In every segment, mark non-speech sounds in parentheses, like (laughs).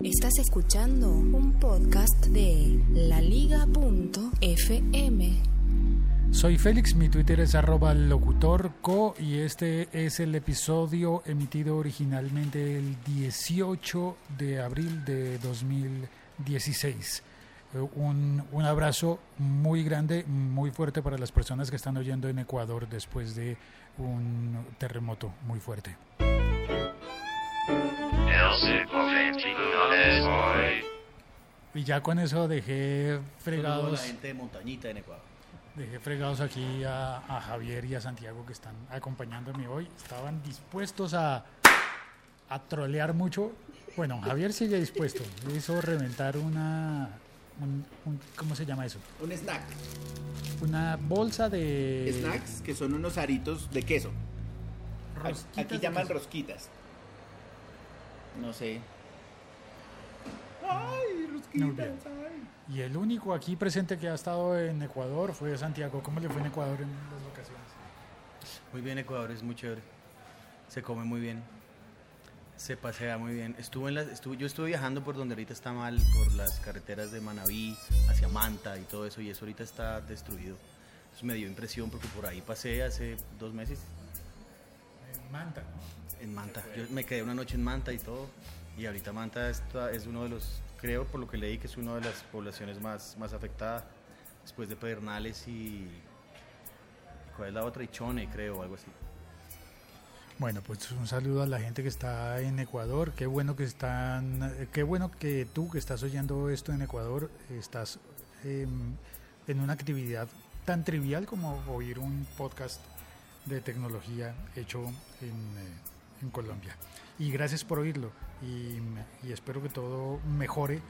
Estás escuchando un podcast de laliga.fm. Soy Félix, mi Twitter es arroba locutorco y este es el episodio emitido originalmente el 18 de abril de 2016. Eh, Un, un abrazo muy grande, muy fuerte para las personas que están oyendo en Ecuador después de un terremoto muy fuerte. Y ya con eso dejé la fregados, gente de Montañita en Ecuador. dejé fregados aquí a, a Javier y a Santiago que están acompañándome hoy. Estaban dispuestos a, a trolear mucho. Bueno, Javier sigue dispuesto. Hizo reventar una, un- un- ¿cómo se llama eso? Un snack. Una bolsa de Snacks que son unos aritos de queso. rosquitas Aquí llaman queso. rosquitas. No sé. Ay, bien. ay. Y el único aquí presente que ha estado en Ecuador fue Santiago. ¿Cómo le fue en Ecuador en las vacaciones? Muy bien, Ecuador es muy chévere. Se come muy bien. Se pasea muy bien. Estuve en las, estuve, yo estuve viajando por donde ahorita está mal, por las carreteras de Manabí hacia Manta y todo eso, y eso ahorita está destruido. Eso me dio impresión porque por ahí pasé hace dos meses En Manta. ¿no? En Manta. Yo me quedé una noche en Manta y todo, y ahorita Manta está- es uno de los, creo por lo que leí, que es una de las poblaciones más, más afectadas, después de Pedernales y... ¿Cuál es la otra? Y Chone, creo, algo así. Bueno, pues un saludo a la gente que está en Ecuador. Qué bueno que están, qué bueno que tú que estás oyendo esto en Ecuador estás em, en una actividad tan trivial como oír un podcast de tecnología hecho en, eh, en Colombia. Y gracias por oírlo. Y, espero que todo mejore,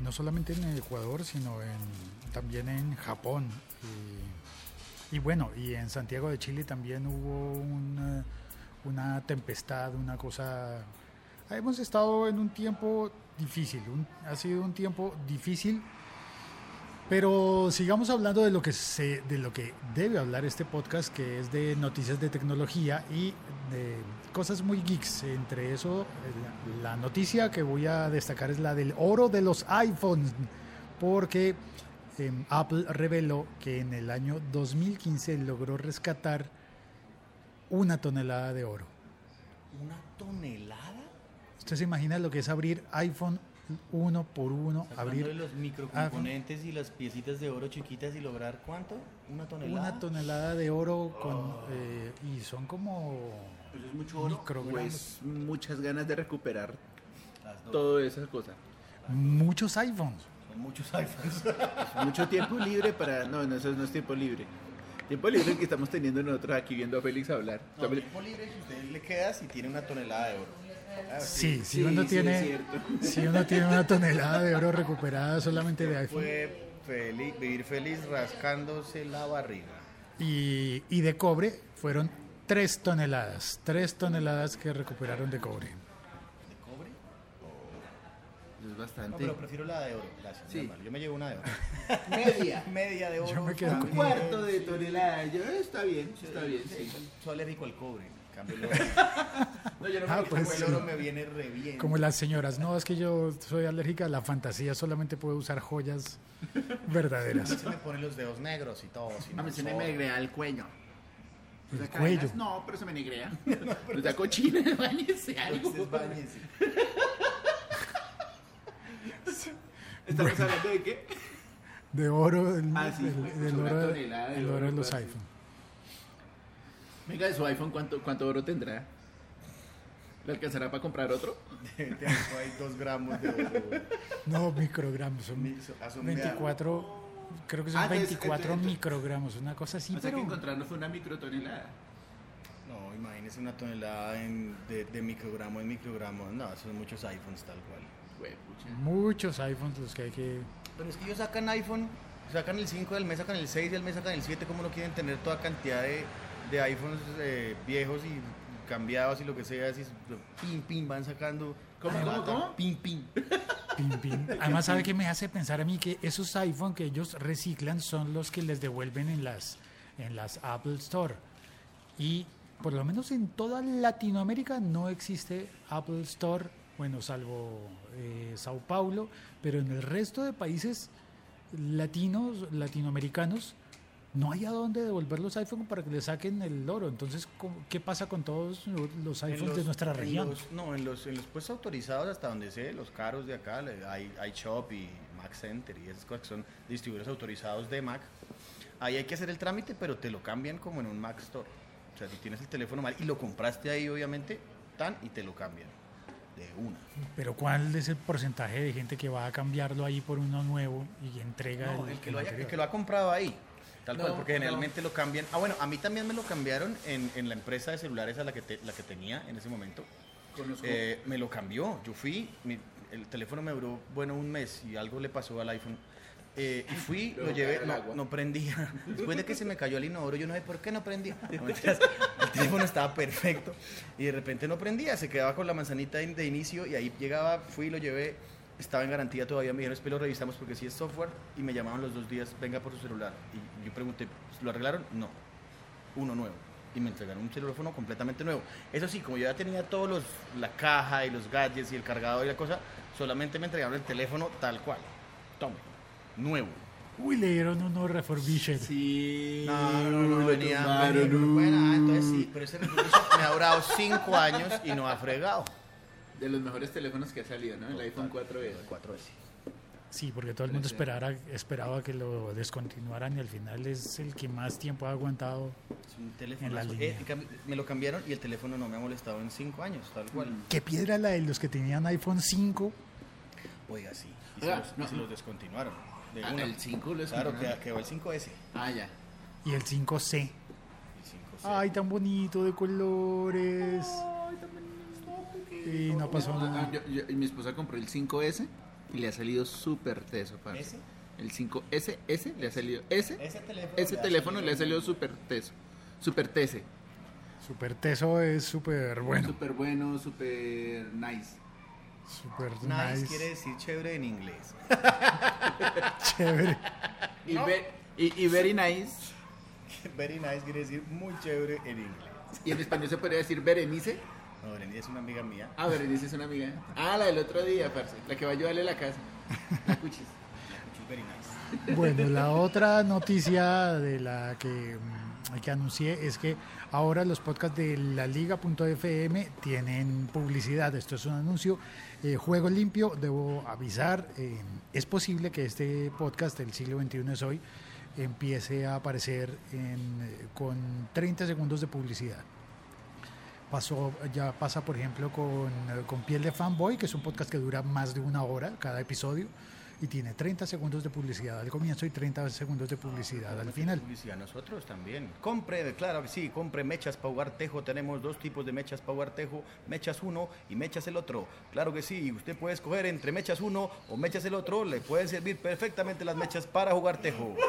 no solamente en Ecuador, sino en, también en Japón. Y, bueno, y en Santiago de Chile también hubo un, eh, una tempestad, una cosa... Hemos estado en un tiempo difícil, un- ha sido un tiempo difícil, pero sigamos hablando de lo que se, de lo que debe hablar este podcast, que es de noticias de tecnología y de cosas muy geeks. Entre eso, la, la noticia que voy a destacar es la del oro de los iPhones, porque em, Apple reveló que en el año 2015 logró rescatar una tonelada de oro. ¿Una tonelada? ¿Usted se imagina lo que es abrir iPhone uno por uno? Abrir Abrir los microcomponentes y las piecitas de oro chiquitas y lograr cuánto? ¿Una tonelada? una tonelada de oro con, eh, y son como Pues es mucho oro. Pues muchas ganas de recuperar Las dos. toda esa cosa. muchos iPhones. Son muchos iPhones. (laughs) Mucho tiempo libre para. No, no, eso no es tiempo libre. Tiempo libre que estamos teniendo nosotros aquí viendo a Félix hablar. No, tiempo libre que usted le queda si tiene una tonelada de oro. Ah, Sí, si Sí, uno sí, es tiene (laughs) si uno tiene una tonelada de oro recuperada solamente de iPhone Puede feliz- vivir feliz rascándose la barriga. y, y de cobre fueron tres toneladas, tres toneladas que recuperaron de cobre. ¿De cobre? Es No, bastante. pero prefiero la de oro. Gracias. Sí. Yo me llevo una de oro. (laughs) Media. (laughs) Media de oro. Yo me quedo Un cuarto de tonelada. Yo, está bien, está bien. Sí. Alérgico al cobre. Cambio, el oro, (laughs) No, yo no me Ah, pues el sí. oro me viene re bien. Como las señoras, no, es que yo soy alérgica a la fantasía, solamente puedo usar joyas (laughs) verdaderas. Se me ponen los dedos negros y todo. si A no mí se me negrea el cuello. El Las cuello. cadenas, No, pero se me negrea. (laughs) No está cochina, bañese algo. Entonces, báñese. ¿Estamos hablando de qué? De oro, del, Ah, sí, pues, del una oro, tonelada el oro oro, de los pues, iPhone. Venga, de su iPhone, ¿cuánto, cuánto oro tendrá? ¿Le alcanzará para comprar otro? Tengo ahí dos gramos de oro. No, microgramos, son Mi- so- ah, son de 24, creo que son Ah, entonces, 24 entonces- microgramos, una cosa así, o sea que encontrarnos fue una microtonelada. No, imagínese una tonelada en- de, de microgramo en microgramo. No, son muchos iPhones tal cual. Güey, muchos iPhones los que hay que... Pero es que ellos sacan iPhone, sacan el 5 del mes, sacan el 6 del mes, sacan el 7. ¿Cómo no quieren tener toda cantidad de, de iPhones eh, viejos y cambiados y lo que sea? Así, pim, pim, van sacando. ¿Cómo, cómo, cómo? Pim, pim. Pin, pin. Además, ¿sabe qué me hace pensar a mí? Que esos iPhone que ellos reciclan son los que les devuelven en las, en las Apple Store. Y por lo menos en toda Latinoamérica no existe Apple Store bueno, salvo eh, Sao Paulo, pero en el resto de países latinos, latinoamericanos, no hay a dónde devolver los iPhones para que le saquen el oro. Entonces, ¿cómo- ¿qué pasa con todos los iPhones de nuestra en región? los- no, en los, en los puestos autorizados, hasta donde sé, los caros de acá, hay, hay Shop y Mac Center y esas cosas que son distribuidores autorizados de Mac. Ahí hay que hacer el trámite, pero te lo cambian como en un Mac Store. O sea, si tienes el teléfono mal y lo compraste ahí, obviamente, tan y te lo cambian de una. Pero ¿cuál es el porcentaje de gente que va a cambiarlo ahí por uno nuevo y entrega No, el, el, que lo haya- el que lo ha comprado ahí. Tal No, cual, porque no. generalmente lo cambian. Ah, bueno, a mí también me lo cambiaron en, en la empresa de celulares a la que, te- la que tenía en ese momento. Eh, me lo cambió. Yo fui, mi- el teléfono me duró, bueno, un mes y algo le pasó al iPhone. Eh, y fui, Lo lo llevé, no, no prendía. (laughs) Después de que se me cayó el inodoro, yo no sé por qué no prendía. No, el teléfono estaba perfecto y de repente no prendía, se quedaba con la manzanita de inicio y ahí llegaba, fui, lo llevé, estaba en garantía todavía, me dijeron, después lo revisamos porque si es software y me llamaban los dos días, venga por su celular. Y yo pregunté, ¿lo arreglaron? No, uno nuevo. Y me entregaron un teléfono completamente nuevo. Eso sí, como yo ya tenía todos los, la caja y los gadgets y el cargador y la cosa, solamente me entregaron el teléfono tal cual. Tome, nuevo. Uy, le dieron uno refurbished. Sí. No, no, no, no, venía. venía- bueno, ah, entonces sí, pero ese refurbished me ha durado cinco años y no ha fregado. De los mejores teléfonos que ha salido, ¿no? El iPhone 4S. 4S. Sí, porque todo el mundo esperara, esperaba que lo descontinuaran y al final es el que más tiempo ha aguantado. Es un teléfono. En la eh, línea. cambio, me lo cambiaron y el teléfono no me ha molestado en cinco años, tal cual. Mm. ¿Qué piedra la de los que tenían iPhone 5? Oiga, sí. Y se, los, y no, se no. los descontinuaron. De Ah, el 5 lo Claro, que quedó el 5S. Ah, ya. Y el 5C. El 5C. Ay, tan bonito de colores. Y no pasó Ah, nada. yo- yo- y mi esposa compró el 5S y le ha salido súper teso, parce. ¿Ese? El 5S, S le ha salido S. Ese teléfono, Ese le ha teléfono le ha salido súper teso. Súper tese. Super teso es súper bueno. Súper bueno, súper nice. Súper Nice, nice. quiere decir chévere en inglés. (laughs) Chévere. Y, ve- y, y very nice. Very nice quiere decir muy chévere en inglés. Y en español se podría decir Berenice. No, Berenice es una amiga mía. Ah, Berenice es una amiga. Ah, la del otro día, parce. La que va a ayudarle a la casa. (laughs) La cuchis. She's very nice. Bueno, la otra noticia de la que, mm, que anuncié es que ahora los podcasts de la liga.fm tienen publicidad. Esto es un anuncio. Eh, Juego limpio, debo avisar. eh, es posible que este podcast, El siglo XXI es hoy, empiece a aparecer en, eh, con 30 segundos de publicidad. Pasó, ya pasa, por ejemplo, con, con Piel de Fanboy, que es un podcast que dura más de una hora cada episodio y tiene 30 segundos de publicidad al comienzo y 30 segundos de publicidad al final. Publicidad nosotros también. Compre, claro que sí, compre mechas Power Tejo. Tenemos dos tipos de mechas Power Tejo, mechas uno y mechas el otro. Claro que sí, usted puede escoger entre mechas uno o mechas el otro. Le pueden servir perfectamente las mechas para jugar Tejo. (laughs)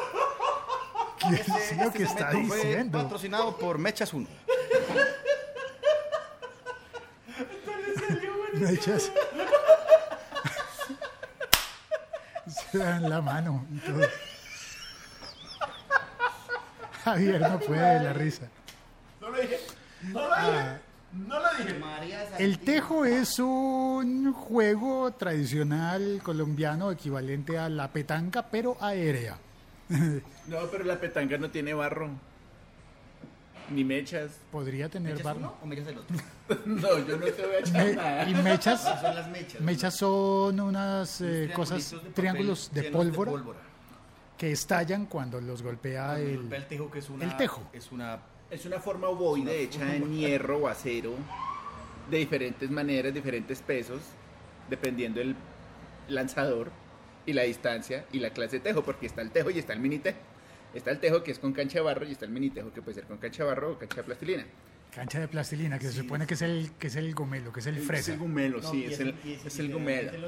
¿Qué es lo que está diciendo? patrocinado por Mechas 1. (laughs) Me echas- (laughs) Se dan la mano y todo. Javier no puede de la risa. Ah, El tejo es un juego tradicional colombiano equivalente a la petanca, pero aérea. (laughs) No, pero la petanca no tiene barro. Ni mechas. Podría tener ¿Mechas barro. uno o mechas el otro? (laughs) No, yo no te voy a echar Me- nada. y mechas, Son las mechas. mechas son unas eh, Unos cosas, triangulitos de papel triángulos de llenos pólvora, que estallan cuando los golpea Cuando el, golpea el tejo, que es una, el tejo. Es una Es una forma ovoide hecha en hierro o acero de diferentes maneras, diferentes pesos, dependiendo del lanzador y la distancia y la clase de tejo, porque está el tejo y está el mini tejo. Está el tejo que es con cancha de barro y está el mini tejo que puede ser con cancha de barro o cancha de plastilina. cancha de plastilina, que se supone que es el que es el gomelo, que es el fresa. Es el gumelo, No, sí, y es el, y es el y los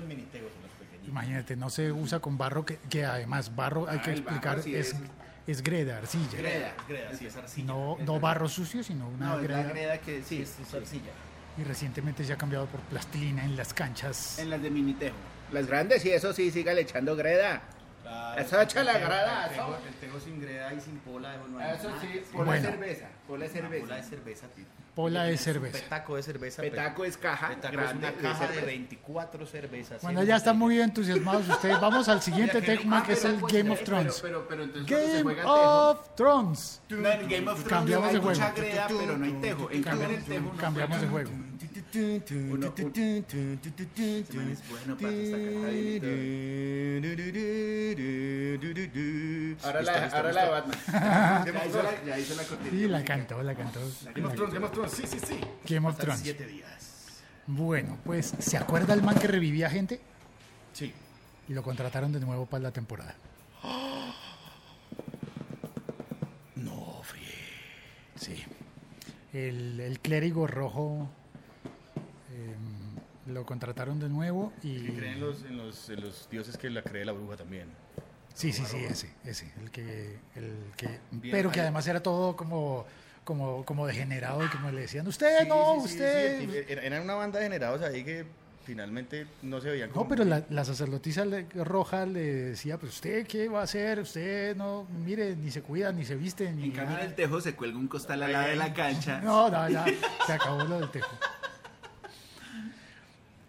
pequeñitos. Imagínate, no se usa con barro, que, que además barro hay Ah, que barro explicar, sí es, es- es greda, arcilla. Greda. Greda, sí, es arcilla. No, Es no barro sucio, sino una No, es la greda. greda que sí, Es, es arcilla. Y recientemente se ha cambiado por plastilina en las canchas. en las de mini tejo. Las grandes, sí, eso sí, sígale echando greda. Eso echa la grada, El eso. tejo sin greda y sin pola. No hay Eso sí, pola Bueno. de cerveza. Pola de cerveza. Pola de cerveza, tío. Pola de cerveza. Petaco de cerveza. Petaco es caja Petaco grande es una de caja de, cerveza. 24 cervezas. Bueno, ya están muy entusiasmados ustedes. Vamos al siguiente (laughs) tema que es el Ah, Game of pero- Thrones. Pero, pero, pero entonces cuando se Game juega el tejo, of Thrones. No, en Game of Thrones Cambiamos hay de juego. mucha greda, pero no hay tejo. En cambio en el tejo no Cambiamos de juego. Uno- Ese man es bueno para esta. Ahora la, ahora la de Batman. (laughs) ya, hizo la, ya hizo la cortina. Sí, la cantó, la cantó. Game of Thrones, Game of Thrones, sí, sí, sí. Game of Thrones. siete días. Bueno, pues, ¿se acuerda el man que revivía gente? Sí. Y lo contrataron de nuevo para la temporada. (gasps) No, fríe. Sí. El, el clérigo rojo lo contrataron de nuevo y... Que creen los, en, los, en los dioses que la cree la bruja también. Sí, sí, sí, ese, ese, el que, el que, Bien, pero que ahí- además era todo como, como, como degenerado y como le decían, usted no, Sí, sí, sí, usted. sí, eran una banda de generados ahí que finalmente no se veían como. no, pero la, la sacerdotisa le- roja le decía, pues usted qué va a hacer, usted no, mire, ni se cuida, ni se viste, ni En cambio en nada". el tejo se cuelga un costal al lado de la cancha. (laughs) No, no, ya, se acabó lo del tejo.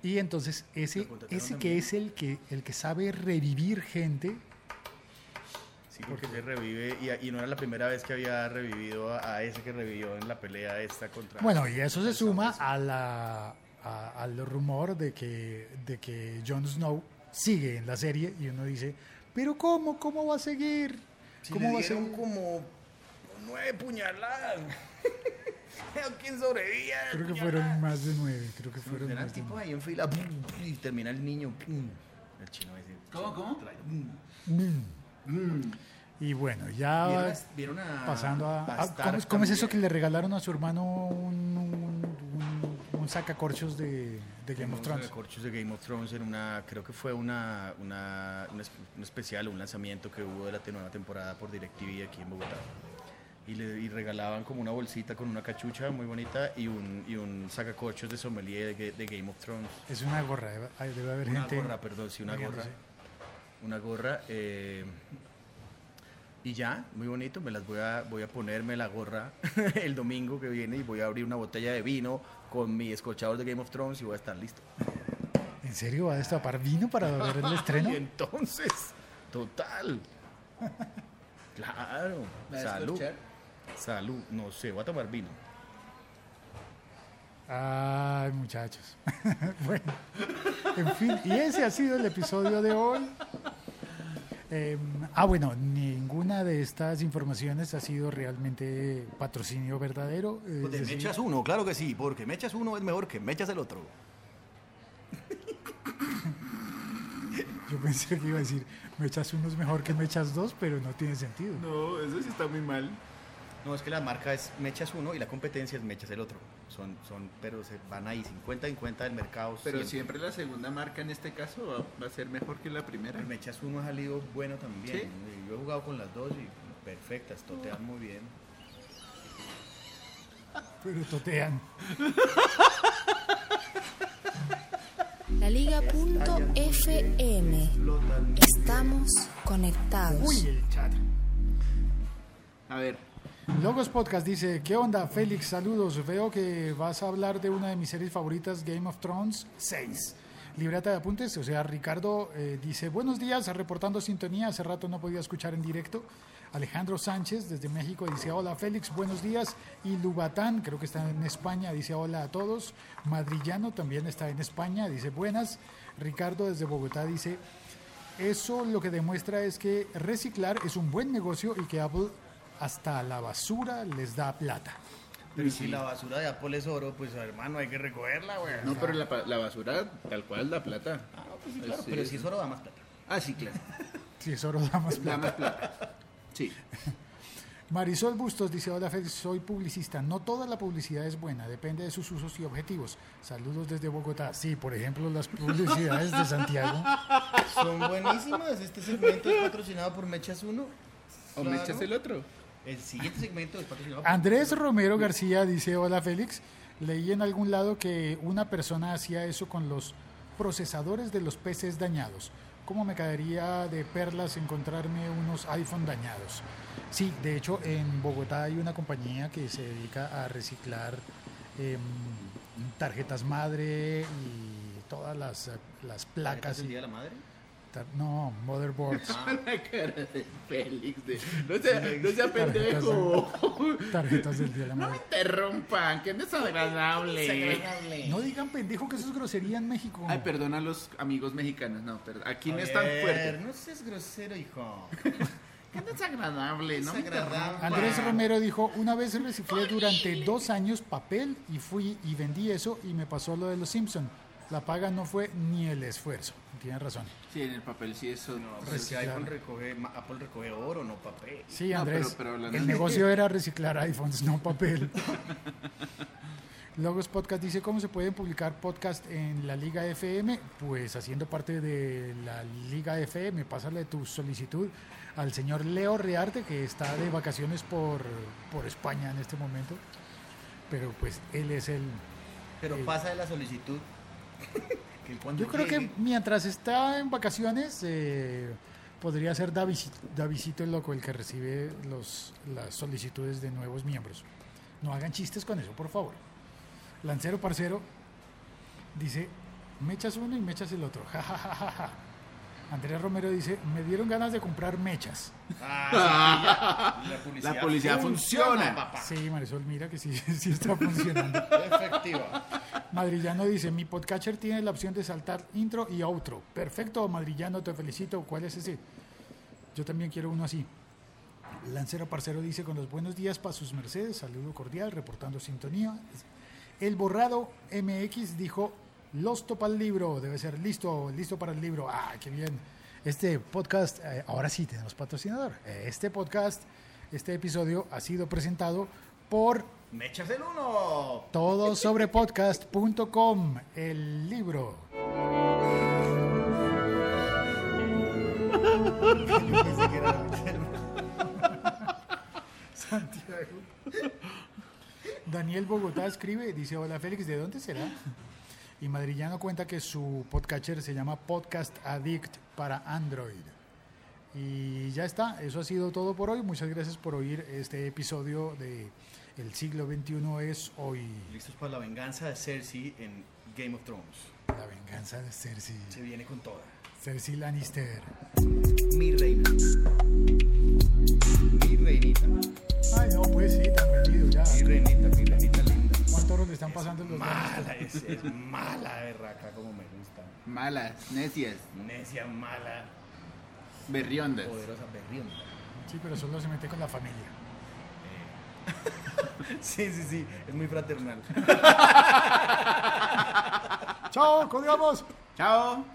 Y entonces ese, ese que es el que, el que sabe revivir gente, Sí, porque se revive y, y no era la primera vez que había revivido a, a ese que revivió en la pelea esta contra. Bueno, y eso se suma a la, a- al rumor de que, de que Jon Snow sigue en la serie y uno dice, pero ¿cómo? ¿Cómo va a seguir? Si ¿Cómo va a seguir? como nueve puñaladas. ¿Quién sobrevivía? Creo que fueron más de nueve, creo que fueron Eran más de tipos nueve. ahí en fila y termina el niño. pum, El chino ese. ¿Cómo, cómo? Mm. Y bueno, ya ¿Vieron a- ¿Vieron a, pasando a... a- Stark ¿cómo, es- cómo es eso que le regalaron a su hermano un, un, un- un sacacorchos de, de Game of Thrones? Corchos de Game of Thrones en una, creo que fue una, una, un, es- un especial, un lanzamiento que hubo de la nueva temporada por DirecTV aquí en Bogotá. Y, le, y regalaban como una bolsita con una cachucha muy bonita y un, y un sacacorchos de sommelier de, Ga- de Game of Thrones. Es una gorra, debe, ay, debe haber Una gente... gorra, perdón, sí, una gorra. Una gorra. eh, y ya, muy bonito, me las voy a, voy a ponerme la gorra (laughs) el domingo que viene y voy a abrir una botella de vino con mi escorchador de Game of Thrones y voy a estar listo. ¿En serio va a destapar vino para ver el (laughs) estreno? Y entonces, total. (laughs) Claro. ¿Me vas a Salud. escuchar? Salud. No sé, voy a tomar vino. Ay, muchachos. (laughs) bueno, en fin, y ese ha sido el episodio de hoy. Eh, ah, bueno, ninguna de estas informaciones ha sido realmente patrocinio verdadero. es Pues de decir, mechas uno, claro que sí, porque mechas uno es mejor que mechas el otro. (laughs) yo pensé que iba a decir, me echas uno es mejor que me echas dos, pero no tiene sentido. No, eso sí está muy mal. No, es que la marca es mechas uno y la competencia es mechas el otro. Son, son, pero se van ahí 50-50 del mercado. Pero siempre la segunda marca en este caso va, va a ser mejor que la primera. El mechas uno ha salido bueno también. Sí. Yo he jugado con las dos y perfectas, totean muy bien. Pero totean. Laliga.fm. Estamos conectados. Uy, el chat. A ver, Logos Podcast dice, ¿qué onda Félix? Saludos, veo que vas a hablar de una de mis series favoritas, Game of Thrones 6. Libreta de apuntes, o sea, Ricardo eh, dice, buenos días, reportando sintonía, hace rato no podía escuchar en directo. Alejandro Sánchez desde México dice, hola Félix, buenos días. Y Lubatán, creo que está en España, dice, hola a todos. Madrillano también está en España, dice, buenas. Ricardo desde Bogotá dice, eso lo que demuestra es que reciclar es un buen negocio y que Apple hasta la basura les da plata. Pero si la basura de Apple es oro, pues hermano, hay que recogerla, güey. no, pero la, pa- la basura tal cual da plata. Ah, pues sí, claro, Sí. pero si es oro da más plata. Ah, sí, claro. (laughs) Si es oro, da más Da plata. más plata. Sí. (laughs) Marisol Bustos dice, hola Félix, soy publicista. No toda la publicidad es buena, depende de sus usos y objetivos. Saludos desde Bogotá. Sí, por ejemplo, las publicidades de Santiago. (laughs) Son buenísimas. Este segmento es patrocinado por Mechas 1. O me echas el otro. El siguiente segmento es patrocinado Andrés Romero García dice, hola Félix, leí en algún lado que una persona hacía eso con los procesadores de los peces dañados. ¿cómo me caería de perlas encontrarme unos iPhone dañados? Sí, de hecho en Bogotá hay una compañía que se dedica a reciclar em, tarjetas madre y todas las, las placas. ¿El y- Día de la Madre? Tar- no, motherboards. (laughs) La cara de Félix. De, no sea, no sea pendejo. (laughs) tarjetas del Día de la No me Madre. interrumpan, que es desagradable. No digan pendejo que eso es grosería en México. Ay, perdona a los amigos mexicanos. No, perdón. Aquí no es tan fuerte. No seas grosero, hijo. (laughs) Qué desagradable, no Desagradable. Andrés Romero dijo, una vez reciclé durante dos años papel y fui y vendí eso y me pasó lo de los Simpson. La paga no fue ni el esfuerzo. Tiene razón. Sí, en el papel sí eso. No, pero si Reciclar. iPhone recoge, Apple recoge oro, no papel. Sí, No, Andrés, pero- pero hablando el de- negocio era reciclar iPhones, no papel. (laughs) Logos Podcast dice, ¿cómo se pueden publicar podcast en la Liga FM? Pues haciendo parte de la Liga FM, pásale tu solicitud al señor Leo Rearte, que está de vacaciones por, por España en este momento. Pero pues él es el... Pero pasa de la solicitud. (laughs) que cuando Yo creo que mientras está en vacaciones, eh, podría ser Davisito el loco el que recibe los, las solicitudes de nuevos miembros. No hagan chistes con eso, por favor. Lancero Parcero dice, me echas uno y me echas el otro. (laughs) Ja, ja, ja, ja, ja. Andrea Romero dice, me dieron ganas de comprar mechas. Ah, sí, (laughs) la publicidad, La publicidad funciona. papá. Sí, Marisol, mira que sí, (laughs) sí está funcionando. Efectiva. Madrillano dice, mi podcatcher tiene la opción de saltar intro y outro. Perfecto, Madrillano, te felicito. ¿Cuál es ese? Yo también quiero uno así. Lancero Parcero dice, con los buenos días para sus mercedes, saludo cordial, reportando sintonía. El borrado MX dijo, los topa el libro, debe ser listo, listo para el libro. Ah, qué bien. Este podcast, eh, ahora sí tenemos patrocinador. Eh, Este podcast, este episodio ha sido presentado por Me echas el uno. todo sobre podcast.com, el libro. Santiago. Daniel Bogotá escribe, dice, hola Félix, ¿de dónde será? Y Madrillano cuenta que su podcatcher se llama Podcast Addict para Android. Y ya está, eso ha sido todo por hoy. Muchas gracias por oír este episodio de El siglo XXI es hoy. Listos para la venganza de Cersei en Game of Thrones. La venganza de Cersei. Se viene con toda. Cersei Lannister. Mi reina. Mi reinita. Ay, no, pues sí, tan vendido ya. Mi reinita, mi reinita linda. ¿Cuántos le están pasando los Mala, es, es mala de raca como me gusta. Malas, necias, Necia, mala, berriondas. poderosa, berrionda. Sí, pero solo se mete con la familia. (laughs) Sí, sí, sí, es muy fraternal. (laughs) ¡Chao! ¡Codiamos! Chao.